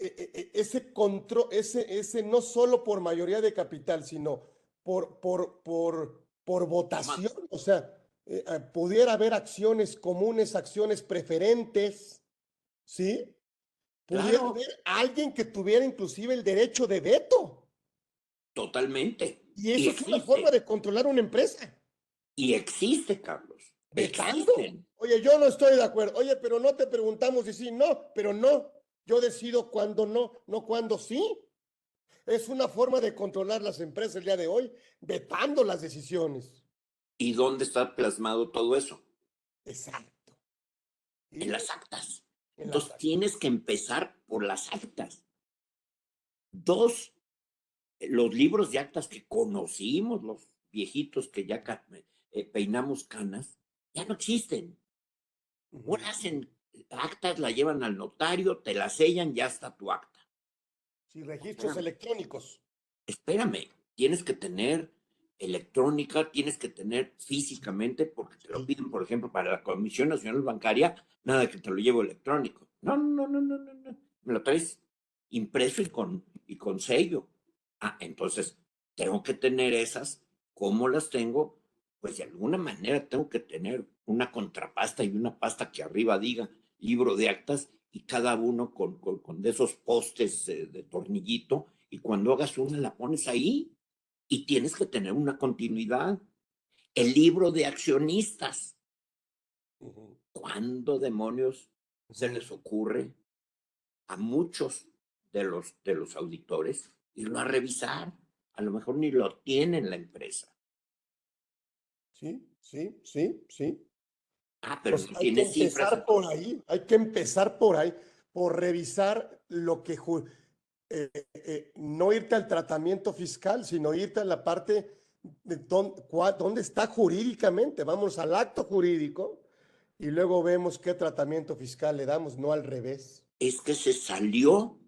E, e, e, ese control, ese, ese no solo por mayoría de capital, sino por, por, por, por votación, o sea, eh, eh, pudiera haber acciones comunes, acciones preferentes, ¿sí? Pudiera haber alguien que tuviera inclusive el derecho de veto. Totalmente. Y eso es una forma de controlar una empresa. Y existe, Carlos. ¿Vetando? Oye, yo no estoy de acuerdo. Oye, pero no te preguntamos si sí, no, pero no. Yo decido cuándo no, no cuándo sí. Es una forma de controlar las empresas el día de hoy, vetando las decisiones. ¿Y dónde está plasmado todo eso? Exacto. En las actas. Entonces tienes que empezar por las actas. Dos, los libros de actas que conocimos, los viejitos que ya eh, peinamos canas, ya no existen. Ahora hacen actas, la llevan al notario, te la sellan, ya está tu acta. Sí, registros electrónicos. Espérame, tienes que tener electrónica, tienes que tener físicamente, porque te lo piden, por ejemplo, para la Comisión Nacional Bancaria, nada que te lo llevo electrónico. No, no, no, no, no, no. Me lo traes impreso y con, y con sello. Ah, entonces, tengo que tener esas. ¿Cómo las tengo? Pues de alguna manera tengo que tener una contrapasta y una pasta que arriba diga libro de actas y cada uno con, con, de esos postes de tornillito y cuando hagas una la pones ahí y tienes que tener una continuidad. El libro de accionistas. ¿Cuándo demonios se les ocurre a muchos de los, de los auditores irlo a revisar? A lo mejor ni lo tiene la empresa. Sí, sí, sí, sí. Ah, pero pues hay que empezar por ahí, hay que empezar por ahí, por revisar lo que eh, eh, no irte al tratamiento fiscal, sino irte a la parte de dónde, está jurídicamente. Vamos al acto jurídico y luego vemos qué tratamiento fiscal le damos, no al revés. Es que se salió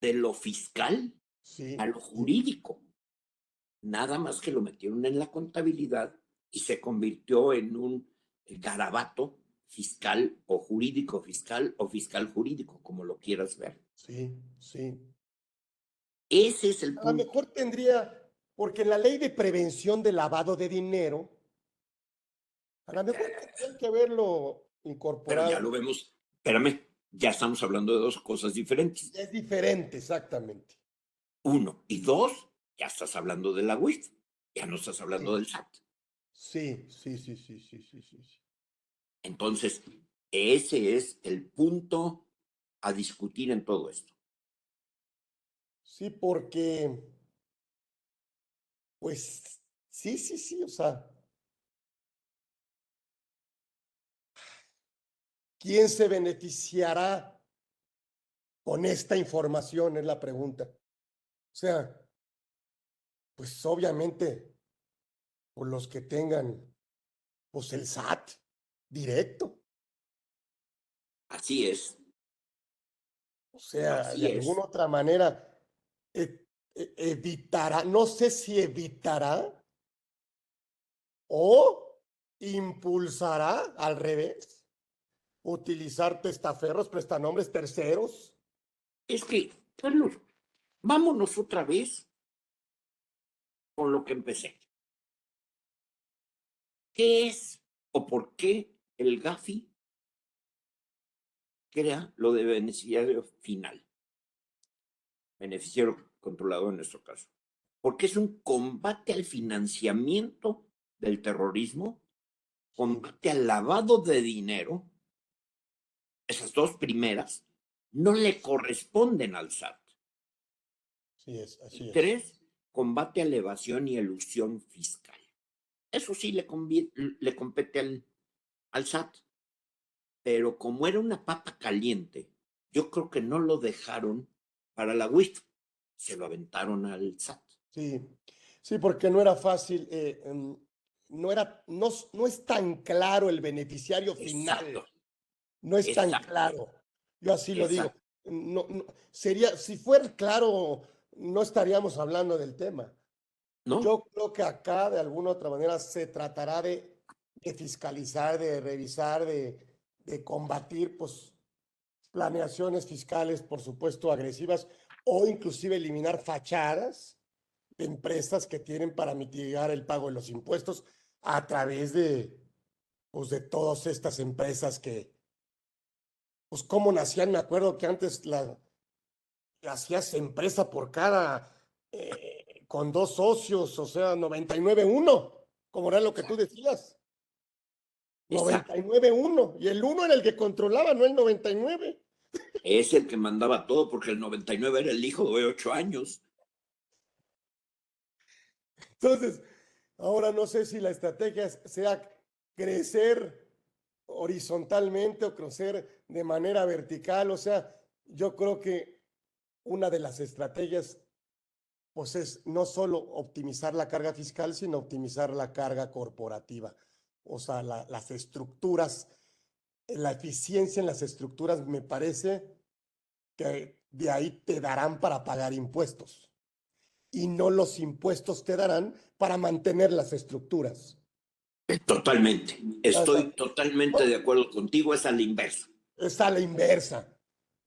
de lo fiscal a lo jurídico. Nada más que lo metieron en la contabilidad y se convirtió en un garabato fiscal o jurídico fiscal o fiscal jurídico, como lo quieras ver. Sí, sí. Ese es el punto. A lo mejor tendría, porque en la ley de prevención de lavado de dinero, a lo mejor tendría que haberlo incorporado. Pero ya lo vemos, espérame, ya estamos hablando de dos cosas diferentes. Es diferente, exactamente. Uno. Y dos, ya estás hablando de la WIF, ya no estás hablando del SAT. Sí, sí, sí, sí, sí, sí, sí. Entonces, ese es el punto a discutir en todo esto. Sí, porque, pues, sí, sí, sí, o sea, ¿quién se beneficiará con esta información? Es la pregunta. O sea, pues obviamente, por los que tengan, pues el SAT directo. Así es. O sea, de alguna otra manera, e, e, evitará, no sé si evitará o impulsará al revés, utilizar testaferros, prestanombres terceros. Es que, Carlos, vámonos otra vez con lo que empecé. ¿Qué es o por qué el GAFI crea lo de beneficiario final? beneficiario controlado en nuestro caso, porque es un combate al financiamiento del terrorismo, combate al lavado de dinero, esas dos primeras no le corresponden al SAT. Sí es, así Tres, combate a la evasión y elusión fiscal. Eso sí le, le compete al, al SAT. Pero como era una papa caliente, yo creo que no lo dejaron para la WIF. Se lo aventaron al SAT. Sí, sí, porque no era fácil, eh, em, no, era, no, no es tan claro el beneficiario final. No es tan claro. Yo así lo digo. No, sería, si fuera claro, no estaríamos hablando del tema. Yo creo que acá, de alguna otra manera, se tratará de de fiscalizar, de revisar, de, de combatir, pues, planeaciones fiscales, por supuesto, agresivas o inclusive eliminar fachadas de empresas que tienen para mitigar el pago de los impuestos a través de, pues, de todas estas empresas que, pues, cómo nacían, me acuerdo que antes la, hacías empresa por cada, eh, con dos socios, o sea, 99-1, como era lo que tú decías. 99-1, y el 1 era el que controlaba, no el 99. Es el que mandaba todo, porque el 99 era el hijo de 8 años. Entonces, ahora no sé si la estrategia sea crecer horizontalmente o crecer de manera vertical. O sea, yo creo que una de las estrategias pues es no solo optimizar la carga fiscal, sino optimizar la carga corporativa. O sea, las estructuras, la eficiencia en las estructuras me parece que de ahí te darán para pagar impuestos y no los impuestos te darán para mantener las estructuras. Totalmente. Estoy totalmente de acuerdo contigo. Es a la inversa. Es a la inversa.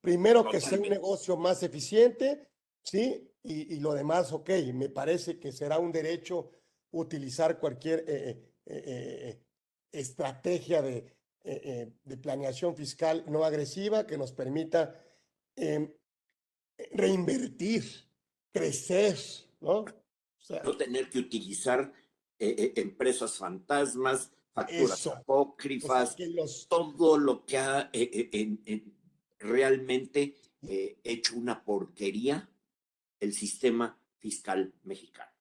Primero que sea un negocio más eficiente, ¿sí? Y, lo demás, ok, me parece que será un derecho utilizar cualquier eh, eh, eh, estrategia de, de, planeación fiscal no agresiva que nos permita em, reinvertir, crecer, ¿no? no tener que utilizar empresas fantasmas, facturas apócrifas, todo lo que ha eh, realmente hecho una porquería el sistema fiscal mexicano.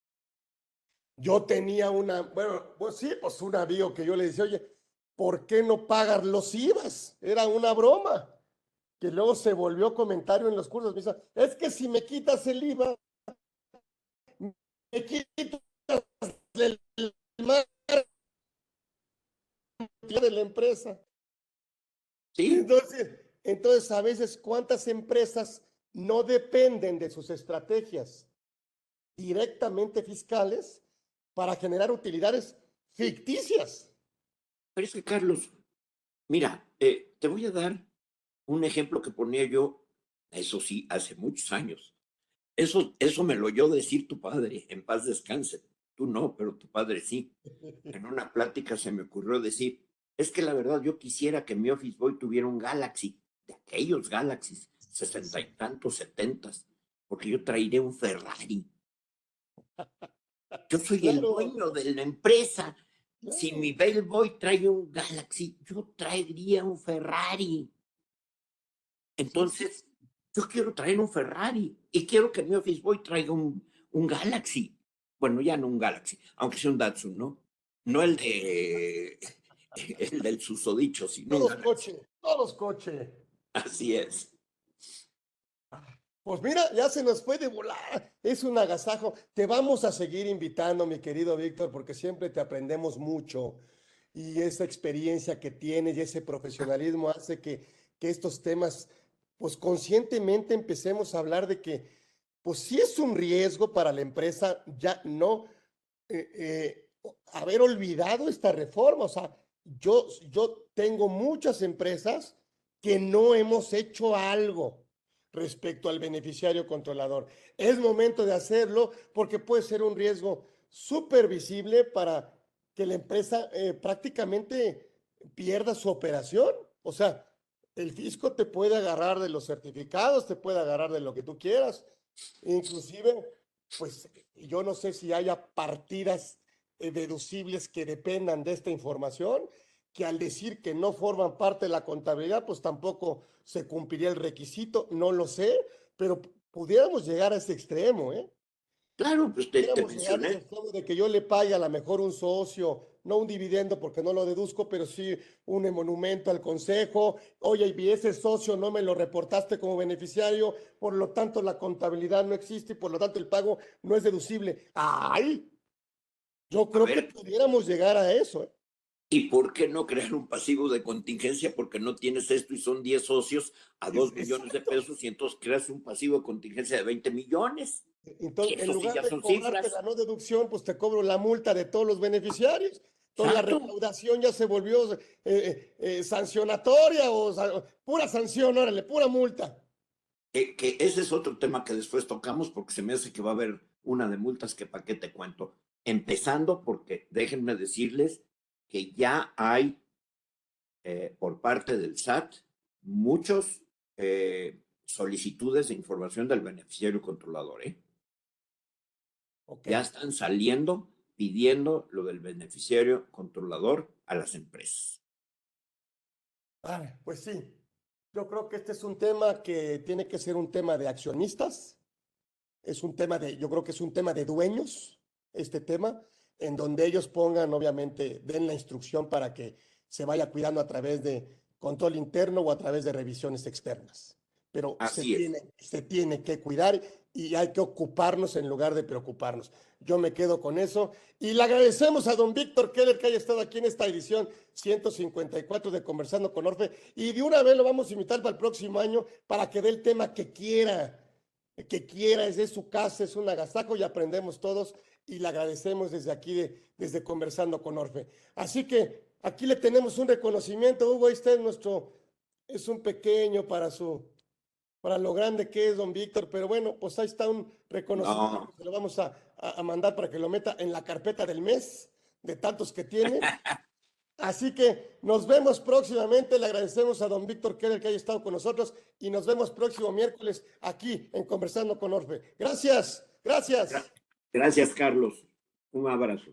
Yo tenía una, bueno, pues sí, pues un amigo que yo le decía, oye, ¿por qué no pagas los IVAs? Era una broma. Que luego se volvió comentario en los cursos. Me dice, es que si me quitas el IVA, me quitas del de la empresa. Sí. Entonces, entonces, a veces, ¿cuántas empresas no dependen de sus estrategias directamente fiscales para generar utilidades ficticias? Pero es que, Carlos, mira, eh, te voy a dar un ejemplo que ponía yo, eso sí, hace muchos años. Eso, eso me lo oyó decir tu padre, en paz descanse. Tú no, pero tu padre sí. En una plática se me ocurrió decir, es que la verdad yo quisiera que mi Office Boy tuviera un Galaxy, de aquellos Galaxies, sesenta y tantos, setentas, porque yo traeré un Ferrari. Yo soy el dueño de la empresa. Si mi Boy trae un Galaxy, yo traería un Ferrari. Entonces, yo quiero traer un Ferrari y quiero que mi Office Boy traiga un, un Galaxy bueno, ya no un Galaxy, aunque sea un Datsun, ¿no? No el de el del susodicho, sino. Todos coche, todos coche. Así es. Pues mira, ya se nos puede volar. Es un agasajo. Te vamos a seguir invitando, mi querido Víctor, porque siempre te aprendemos mucho. Y esa experiencia que tienes y ese profesionalismo hace que, que estos temas, pues conscientemente empecemos a hablar de que pues sí es un riesgo para la empresa ya no eh, eh, haber olvidado esta reforma. O sea, yo, yo tengo muchas empresas que no hemos hecho algo respecto al beneficiario controlador. Es momento de hacerlo porque puede ser un riesgo súper visible para que la empresa eh, prácticamente pierda su operación. O sea, el fisco te puede agarrar de los certificados, te puede agarrar de lo que tú quieras, Inclusive, pues yo no sé si haya partidas eh, deducibles que dependan de esta información, que al decir que no forman parte de la contabilidad, pues tampoco se cumpliría el requisito, no lo sé, pero pudiéramos llegar a ese extremo, ¿eh? Claro, pues te, te mencioné. De que yo le pague a lo mejor un socio, no un dividendo porque no lo deduzco, pero sí un monumento al consejo. Oye, y ese socio no me lo reportaste como beneficiario, por lo tanto la contabilidad no existe y por lo tanto el pago no es deducible. ¡Ay! Yo creo que pudiéramos llegar a eso. ¿eh? ¿Y por qué no crear un pasivo de contingencia? Porque no tienes esto y son 10 socios a 2 millones de pesos y entonces creas un pasivo de contingencia de 20 millones. Entonces, en lugar de cobrarte la no deducción, pues te cobro la multa de todos los beneficiarios. Toda la recaudación ya se volvió eh, eh, eh, sancionatoria o pura sanción, órale, pura multa. Que ese es otro tema que después tocamos porque se me hace que va a haber una de multas que para qué te cuento. Empezando porque déjenme decirles que ya hay eh, por parte del SAT muchos eh, solicitudes de información del beneficiario controlador. ¿eh? Ya están saliendo pidiendo lo del beneficiario controlador a las empresas. Ah, pues sí, yo creo que este es un tema que tiene que ser un tema de accionistas, es un tema de, yo creo que es un tema de dueños, este tema, en donde ellos pongan, obviamente, den la instrucción para que se vaya cuidando a través de control interno o a través de revisiones externas. Pero se es. tiene, se tiene que cuidar y hay que ocuparnos en lugar de preocuparnos. Yo me quedo con eso y le agradecemos a don Víctor Keller que haya estado aquí en esta edición 154 de Conversando con Orfe y de una vez lo vamos a invitar para el próximo año para que dé el tema que quiera, que quiera, es de su casa, es un agasajo y aprendemos todos y le agradecemos desde aquí, de- desde Conversando con Orfe. Así que aquí le tenemos un reconocimiento, Hugo, ahí está nuestro, es un pequeño para su, para lo grande que es don Víctor, pero bueno, pues ahí está un reconocimiento, No. se lo vamos a, a- a mandar para que lo meta en la carpeta del mes, de tantos que tiene. Así que nos vemos próximamente, le agradecemos a don Víctor Keller que haya estado con nosotros y nos vemos próximo miércoles aquí en Conversando con Orfe. Gracias, gracias. Gracias, Carlos. Un abrazo.